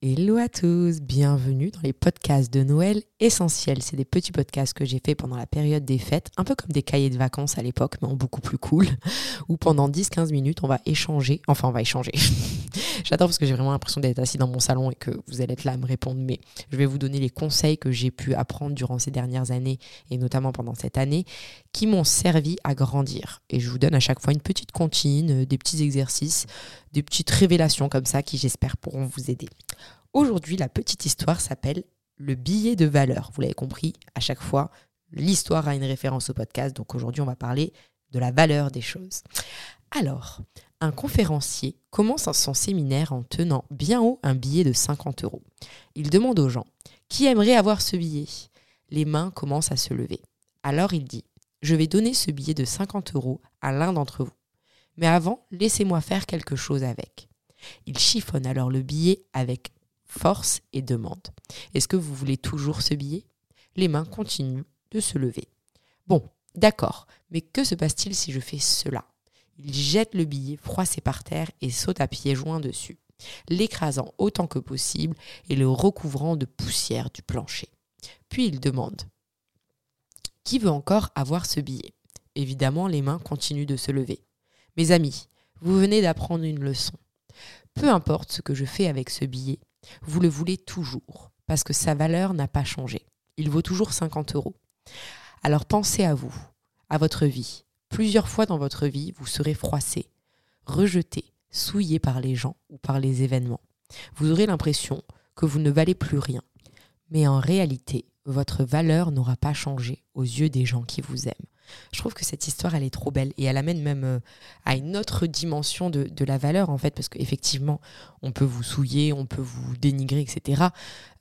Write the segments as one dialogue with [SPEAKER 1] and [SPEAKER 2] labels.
[SPEAKER 1] Hello à tous, bienvenue dans les podcasts de Noël essentiels. C'est des petits podcasts que j'ai fait pendant la période des fêtes, un peu comme des cahiers de vacances à l'époque, mais en beaucoup plus cool, où pendant 10-15 minutes, on va échanger, enfin on va échanger. J'adore parce que j'ai vraiment l'impression d'être assis dans mon salon et que vous allez être là à me répondre, mais je vais vous donner les conseils que j'ai pu apprendre durant ces dernières années, et notamment pendant cette année, qui m'ont servi à grandir. Et je vous donne à chaque fois une petite comptine, des petits exercices, des petites révélations comme ça qui j'espère pourront vous aider. Aujourd'hui, la petite histoire s'appelle le billet de valeur. Vous l'avez compris, à chaque fois, l'histoire a une référence au podcast. Donc aujourd'hui, on va parler de la valeur des choses. Alors, un conférencier commence son séminaire en tenant bien haut un billet de 50 euros. Il demande aux gens qui aimerait avoir ce billet? Les mains commencent à se lever. Alors il dit Je vais donner ce billet de 50 euros à l'un d'entre vous. Mais avant, laissez-moi faire quelque chose avec. Il chiffonne alors le billet avec force et demande. Est-ce que vous voulez toujours ce billet? Les mains continuent de se lever. Bon, d'accord, mais que se passe-t-il si je fais cela? Il jette le billet froissé par terre et saute à pieds joints dessus, l'écrasant autant que possible et le recouvrant de poussière du plancher. Puis il demande Qui veut encore avoir ce billet? Évidemment, les mains continuent de se lever. Mes amis, vous venez d'apprendre une leçon. Peu importe ce que je fais avec ce billet, vous le voulez toujours, parce que sa valeur n'a pas changé. Il vaut toujours 50 euros. Alors pensez à vous, à votre vie. Plusieurs fois dans votre vie, vous serez froissé, rejeté, souillé par les gens ou par les événements. Vous aurez l'impression que vous ne valez plus rien. Mais en réalité, votre valeur n'aura pas changé aux yeux des gens qui vous aiment. Je trouve que cette histoire, elle est trop belle et elle amène même euh, à une autre dimension de, la valeur, en fait, parce qu'effectivement, on peut vous souiller, on peut vous dénigrer, etc.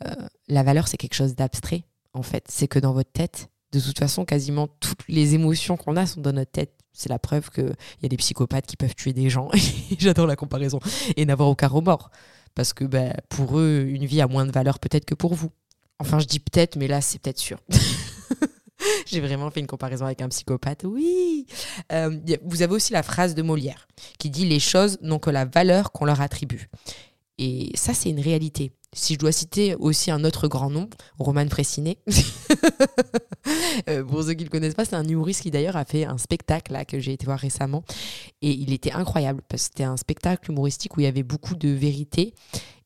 [SPEAKER 1] Euh, la valeur, c'est quelque chose d'abstrait, en fait. C'est que dans votre tête, de toute façon, quasiment toutes les émotions qu'on a sont dans notre tête. C'est la preuve qu'il y a des psychopathes qui peuvent tuer des gens. J'adore la comparaison. Et n'avoir aucun remords. Parce que bah, pour eux, une vie a moins de valeur peut-être que pour vous. Enfin, je dis peut-être, mais là, c'est peut-être sûr. J'ai vraiment fait une comparaison avec un psychopathe. Oui. Euh, vous avez aussi la phrase de Molière qui dit les choses n'ont que la valeur qu'on leur attribue. Et ça, c'est une réalité. Si je dois citer aussi un autre grand nom, Roman Fressinet. Euh, pour ceux qui ne le connaissent pas, c'est un humoriste qui d'ailleurs a fait un spectacle là, que j'ai été voir récemment. Et il était incroyable parce que c'était un spectacle humoristique où il y avait beaucoup de vérité,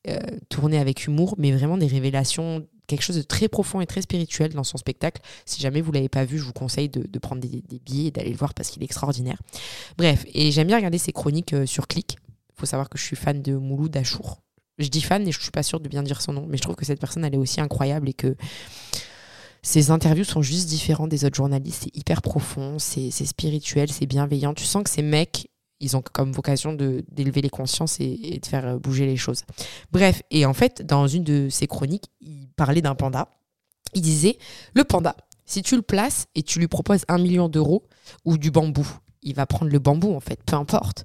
[SPEAKER 1] euh, tourné avec humour, mais vraiment des révélations quelque chose de très profond et très spirituel dans son spectacle. Si jamais vous l'avez pas vu, je vous conseille de, prendre des, billets et d'aller le voir parce qu'il est extraordinaire. Bref, et j'aime bien regarder ses chroniques euh, sur Click. Il faut savoir que je suis fan de Mouloud Achour. Je dis fan et je suis pas sûre de bien dire son nom, mais je trouve que cette personne, elle est aussi incroyable et que ses interviews sont juste différentes des autres journalistes. C'est hyper profond, c'est spirituel, c'est bienveillant. Tu sens que ces mecs, ils ont comme vocation d'élever les consciences et, de faire euh, bouger les choses. Bref, et en fait, dans une de ses chroniques, il parlait d'un panda. Il disait, le panda, si tu le places et tu lui proposes un million d'euros ou du bambou, il va prendre le bambou en fait, peu importe.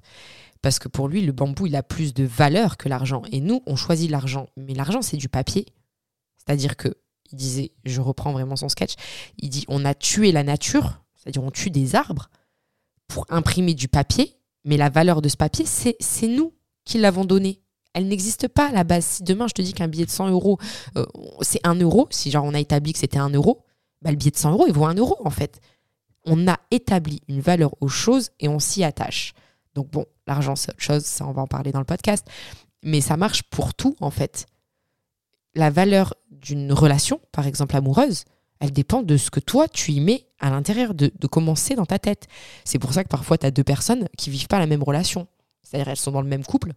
[SPEAKER 1] Parce que pour lui, le bambou, il a plus de valeur que l'argent. Et nous, on choisit l'argent. Mais l'argent, c'est du papier. C'est-à-dire que, il disait, je reprends vraiment son sketch, il dit, on a tué la nature, c'est-à-dire on tue des arbres pour imprimer du papier mais la valeur de ce papier, c'est nous qui l'avons donné. Elle n'existe pas à la base. Si demain je te dis qu'un billet de 100 euros, euh, c'est 1 euro, si genre on a établi que c'était 1 euro, bah, le billet de 100 euros, il vaut 1 euro en fait. On a établi une valeur aux choses et on s'y attache. Donc bon, l'argent c'est autre chose, ça on va en parler dans le podcast. Mais ça marche pour tout en fait. La valeur d'une relation, par exemple amoureuse, elle dépend de ce que toi, tu y mets à l'intérieur, de, de commencer dans ta tête. C'est pour ça que parfois, tu as deux personnes qui vivent pas la même relation. C'est-à-dire, elles sont dans le même couple,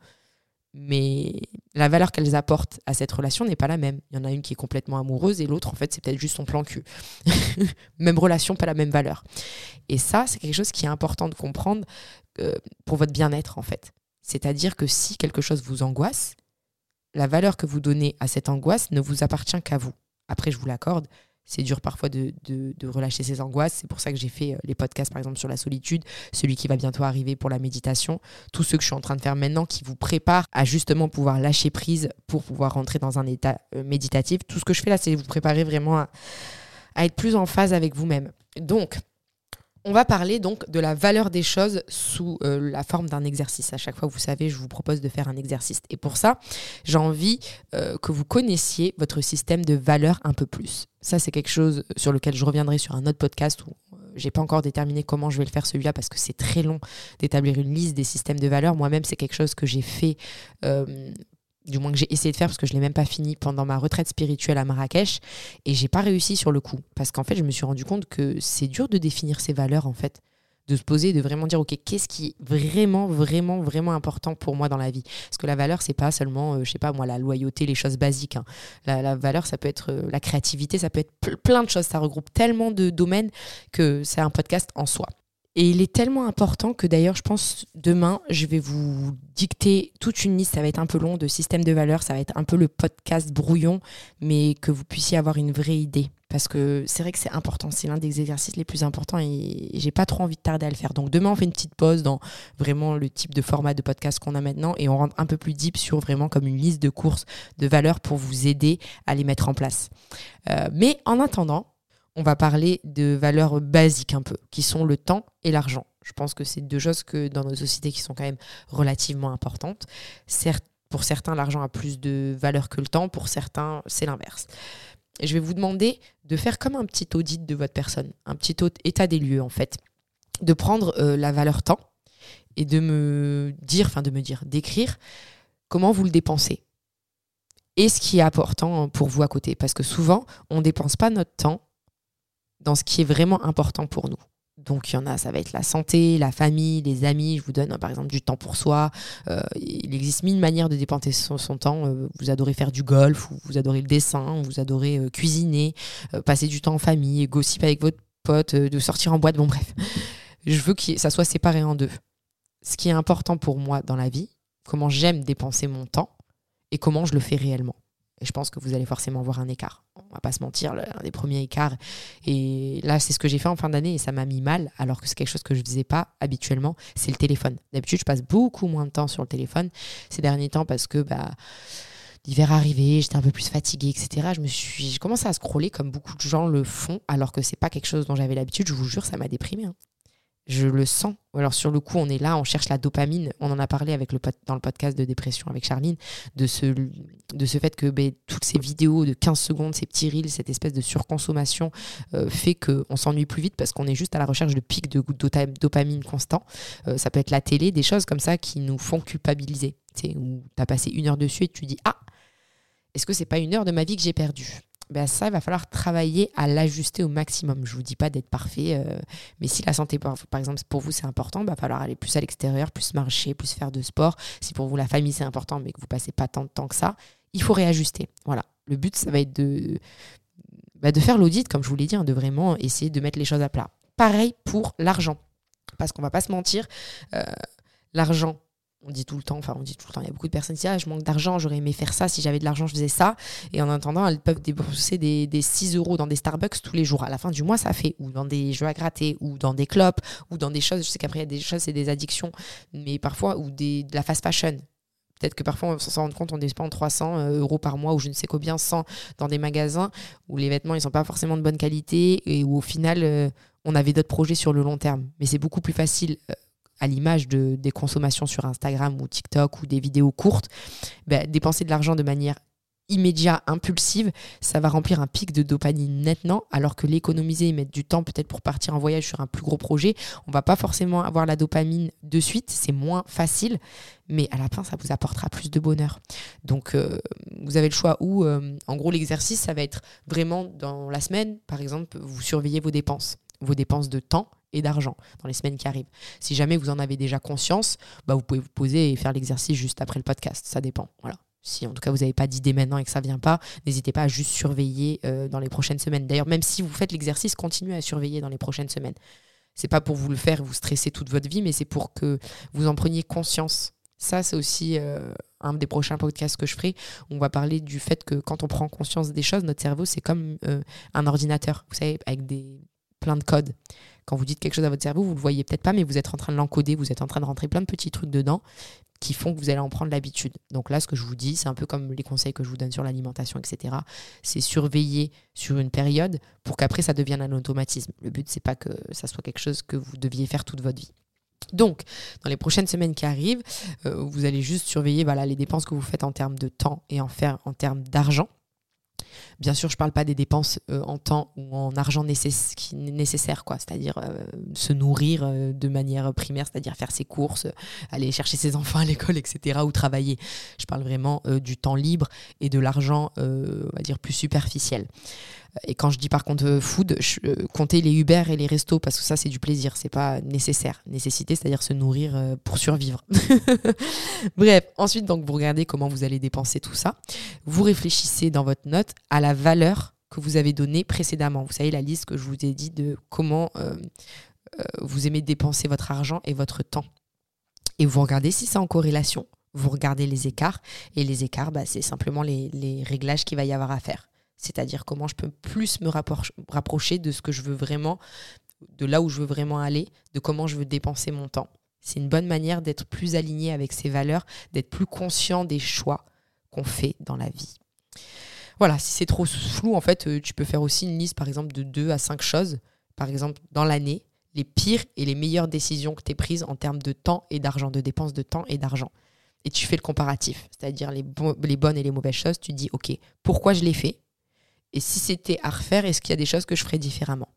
[SPEAKER 1] mais la valeur qu'elles apportent à cette relation n'est pas la même. Il y en a une qui est complètement amoureuse et l'autre, en fait, c'est peut-être juste son plan cul. même relation, pas la même valeur. Et ça, c'est quelque chose qui est important de comprendre euh, pour votre bien-être, en fait. C'est-à-dire que si quelque chose vous angoisse, la valeur que vous donnez à cette angoisse ne vous appartient qu'à vous. Après, je vous l'accorde, c'est dur parfois de, relâcher ses angoisses. C'est pour ça que j'ai fait euh, les podcasts, par exemple, sur la solitude, celui qui va bientôt arriver pour la méditation, tous ceux que je suis en train de faire maintenant qui vous préparent à justement pouvoir lâcher prise pour pouvoir rentrer dans un état euh, méditatif. Tout ce que je fais là, c'est vous préparer vraiment à, être plus en phase avec vous-même. Donc, On va parler donc de la valeur des choses sous euh, la forme d'un exercice. À chaque fois, vous savez, je vous propose de faire un exercice. Et pour ça, j'ai envie euh, que vous connaissiez votre système de valeur un peu plus. Ça, c'est quelque chose sur lequel je reviendrai sur un autre podcast où euh, j'ai pas encore déterminé comment je vais le faire celui-là parce que c'est très long d'établir une liste des systèmes de valeurs. Moi-même, c'est quelque chose que j'ai fait du moins que j'ai essayé de faire parce que je l'ai même pas fini pendant ma retraite spirituelle à Marrakech et j'ai pas réussi sur le coup. Parce qu'en fait je me suis rendu compte que c'est dur de définir ses valeurs en fait. De se poser de vraiment dire ok qu'est-ce qui est vraiment vraiment vraiment important pour moi dans la vie? Parce que la valeur c'est pas seulement euh, je sais pas moi la loyauté les choses basiques hein. la, valeur ça peut être euh, la créativité ça peut être plein de choses. Ça regroupe tellement de domaines que c'est un podcast en soi et il est tellement important que d'ailleurs, je pense demain, je vais vous dicter toute une liste. Ça va être un peu long de système de valeurs. Ça va être un peu le podcast brouillon, mais que vous puissiez avoir une vraie idée. Parce que c'est vrai que c'est important. C'est l'un des exercices les plus importants et j'ai pas trop envie de tarder à le faire. Donc demain, on fait une petite pause dans vraiment le type de format de podcast qu'on a maintenant et on rentre un peu plus deep sur vraiment comme une liste de courses de valeurs pour vous aider à les mettre en place. Euh, mais en attendant, on va parler de valeurs basiques un peu, qui sont le temps et l'argent. Je pense que c'est deux choses que dans nos sociétés qui sont quand même relativement importantes. Certes, pour certains, l'argent a plus de valeur que le temps, pour certains, c'est l'inverse. Je vais vous demander de faire comme un petit audit de votre personne, un petit état des lieux en fait, de prendre euh, la valeur temps et de me dire, enfin de me dire, d'écrire comment vous le dépensez et ce qui est important pour vous à côté. Parce que souvent, on ne dépense pas notre temps dans ce qui est vraiment important pour nous. Donc il y en a, ça va être la santé, la famille, les amis. Je vous donne par exemple du temps pour soi. Euh, il existe mille manières de dépenser son, temps. Euh, vous adorez faire du golf, ou vous adorez le dessin, vous adorez euh, cuisiner, passer du temps en famille, gossip avec votre pote, de sortir en boîte. Bon bref, je veux que ça soit séparé en deux. Ce qui est important pour moi dans la vie, comment j'aime dépenser mon temps et comment je le fais réellement. Et je pense que vous allez forcément voir un écart. On va pas se mentir, l'un des premiers écarts. Et là, c'est ce que j'ai fait en fin d'année et ça m'a mis mal, alors que c'est quelque chose que je ne faisais pas habituellement. C'est le téléphone. D'habitude, je passe beaucoup moins de temps sur le téléphone ces derniers temps parce que bah, l'hiver arrivé, j'étais un peu plus fatiguée, etc. Je me suis, j'ai commencé à scroller comme beaucoup de gens le font, alors que c'est pas quelque chose dont j'avais l'habitude. Je vous jure, ça m'a déprimé. Hein je le sens. Alors sur le coup, on est là, on cherche la dopamine. On en a parlé avec le dans le podcast de dépression avec Charline, de ce, fait que ben, toutes ces vidéos de 15 secondes, ces petits reels, cette espèce de surconsommation euh, fait qu'on s'ennuie plus vite parce qu'on est juste à la recherche de pics de dopamine constant. Euh, ça peut être la télé, des choses comme ça qui nous font culpabiliser. Où tu as passé une heure dessus et tu dis Ah, est-ce que c'est pas une heure de ma vie que j'ai perdue? Ben ça, il va falloir travailler à l'ajuster au maximum. Je ne vous dis pas d'être parfait, euh, mais si la santé, par, exemple, pour vous, c'est important, il va falloir aller plus à l'extérieur, plus marcher, plus faire de sport. Si pour vous, la famille, c'est important, mais que vous passez pas tant de temps que ça, il faut réajuster. Voilà. Le but, ça va être de, bah, de faire l'audit, comme je vous l'ai dit, hein, de vraiment essayer de mettre les choses à plat. Pareil pour l'argent. Parce qu'on va pas se mentir, euh, l'argent, on dit tout le temps, enfin on dit tout le temps, il y a beaucoup de personnes qui disent ah, je manque d'argent, j'aurais aimé faire ça, si j'avais de l'argent je faisais ça. Et en attendant, elles peuvent débourser des, 6 euros dans des Starbucks tous les jours. À la fin du mois, ça fait, ou dans des jeux à gratter, ou dans des clopes, ou dans des choses, je sais qu'après il y a des choses, c'est des addictions, mais parfois, ou des, de la fast fashion. Peut-être que parfois, on s'en rend compte, on dépense 300 euh, euros par mois ou je ne sais combien, 100 dans des magasins où les vêtements, ils sont pas forcément de bonne qualité et où au final, euh, on avait d'autres projets sur le long terme. Mais c'est beaucoup plus facile euh, à l'image de, des consommations sur Instagram ou TikTok ou des vidéos courtes, bah, dépenser de l'argent de manière immédiate, impulsive, ça va remplir un pic de dopamine maintenant, alors que l'économiser et mettre du temps peut-être pour partir en voyage sur un plus gros projet, on va pas forcément avoir la dopamine de suite, c'est moins facile, mais à la fin, ça vous apportera plus de bonheur. Donc, euh, vous avez le choix où, euh, en gros, l'exercice, ça va être vraiment dans la semaine, par exemple, vous surveillez vos dépenses, vos dépenses de temps et d'argent dans les semaines qui arrivent. Si jamais vous en avez déjà conscience, bah vous pouvez vous poser et faire l'exercice juste après le podcast. Ça dépend. Voilà. Si en tout cas vous n'avez pas d'idée maintenant et que ça vient pas, n'hésitez pas à juste surveiller euh, dans les prochaines semaines. D'ailleurs, même si vous faites l'exercice, continuez à surveiller dans les prochaines semaines. C'est pas pour vous le faire, vous stresser toute votre vie, mais c'est pour que vous en preniez conscience. Ça, c'est aussi euh, un des prochains podcasts que je ferai. On va parler du fait que quand on prend conscience des choses, notre cerveau, c'est comme euh, un ordinateur, vous savez, avec des plein de codes. Quand vous dites quelque chose à votre cerveau, vous ne le voyez peut-être pas, mais vous êtes en train de l'encoder, vous êtes en train de rentrer plein de petits trucs dedans qui font que vous allez en prendre l'habitude. Donc là, ce que je vous dis, c'est un peu comme les conseils que je vous donne sur l'alimentation, etc. C'est surveiller sur une période pour qu'après ça devienne un automatisme. Le but, c'est pas que ça soit quelque chose que vous deviez faire toute votre vie. Donc, dans les prochaines semaines qui arrivent, euh, vous allez juste surveiller les dépenses que vous faites en termes de temps et en faire en termes d'argent. Bien sûr, je ne parle pas des dépenses euh, en temps ou en argent nécessaire. C'est-à-dire euh, se nourrir euh, de manière primaire, c'est-à-dire faire ses courses, aller chercher ses enfants à l'école, etc. ou travailler. Je parle vraiment du temps libre et de l'argent, on dire, plus superficiel. Et quand je dis par contre euh, food, euh, compter les Uber et les restos parce que ça c'est du plaisir, c'est pas nécessaire. Nécessité, c'est-à-dire se nourrir euh, pour survivre. Bref, ensuite donc vous regardez comment vous allez dépenser tout ça. Vous réfléchissez dans votre note à la valeur que vous avez donnée précédemment. Vous savez la liste que je vous ai dit de comment vous aimez dépenser votre argent et votre temps. Et vous regardez si c'est en corrélation. Vous regardez les écarts. Et les écarts, bah, c'est simplement les réglages qu'il va y avoir à faire c'est-à-dire comment je peux plus me rapprocher de ce que je veux vraiment, de là où je veux vraiment aller, de comment je veux dépenser mon temps. C'est une bonne manière d'être plus aligné avec ses valeurs, d'être plus conscient des choix qu'on fait dans la vie. Voilà, si c'est trop flou, en fait, euh, tu peux faire aussi une liste, par exemple, de deux à cinq choses, par exemple, dans l'année, les pires et les meilleures décisions que tu as prises en termes de temps et d'argent, de dépenses de temps et d'argent. Et tu fais le comparatif, c'est-à-dire les, les bonnes et les mauvaises choses. Tu dis, OK, pourquoi je l'ai fait? Et si c'était à refaire, est-ce qu'il y a des choses que je ferais différemment?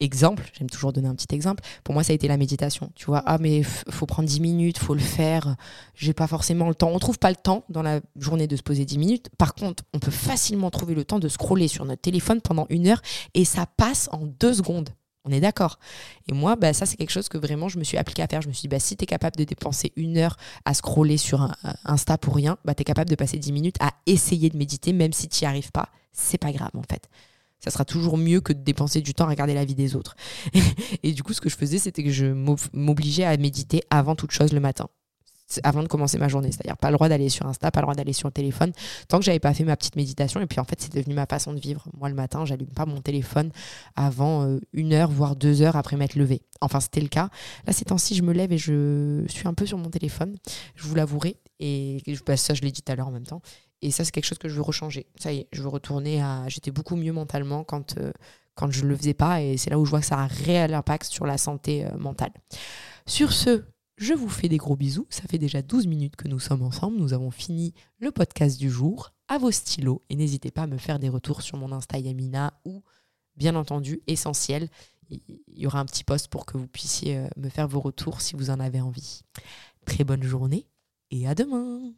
[SPEAKER 1] Exemple, j'aime toujours donner un petit exemple. Pour moi, ça a été la méditation. Tu vois, ah, mais faut prendre 10 minutes, faut le faire. J'ai pas forcément le temps. On trouve pas le temps dans la journée de se poser 10 minutes. Par contre, on peut facilement trouver le temps de scroller sur notre téléphone pendant une heure et ça passe en deux secondes. On est d'accord. Et moi, bah, ça, c'est quelque chose que vraiment je me suis appliqué à faire. Je me suis dit, bah, si tu es capable de dépenser une heure à scroller sur un, Insta pour rien, bah, tu es capable de passer 10 minutes à essayer de méditer, même si tu n'y arrives pas. C'est pas grave, en fait. Ça sera toujours mieux que de dépenser du temps à regarder la vie des autres. et du coup, ce que je faisais, c'était que je m'obligeais à méditer avant toute chose le matin avant de commencer ma journée. C'est-à-dire pas le droit d'aller sur Insta, pas le droit d'aller sur le téléphone, tant que j'avais pas fait ma petite méditation. Et puis en fait, c'est devenu ma façon de vivre. Moi, le matin, j'allume pas mon téléphone avant euh, une heure, voire deux heures après m'être levé. Enfin, c'était le cas. Là, ces temps-ci, je me lève et je suis un peu sur mon téléphone, je vous l'avouerai. Et bah, ça, je l'ai dit tout à l'heure en même temps. Et ça, c'est quelque chose que je veux rechanger. Ça y est, je veux retourner à. J'étais beaucoup mieux mentalement quand, euh, quand je ne le faisais pas. Et c'est là où je vois que ça a un réel impact sur la santé euh, mentale. Sur ce, je vous fais des gros bisous. Ça fait déjà 12 minutes que nous sommes ensemble. Nous avons fini le podcast du jour. À vos stylos. Et n'hésitez pas à me faire des retours sur mon Insta Yamina ou, bien entendu, essentiel. Il y aura un petit post pour que vous puissiez euh, me faire vos retours si vous en avez envie. Très bonne journée et à demain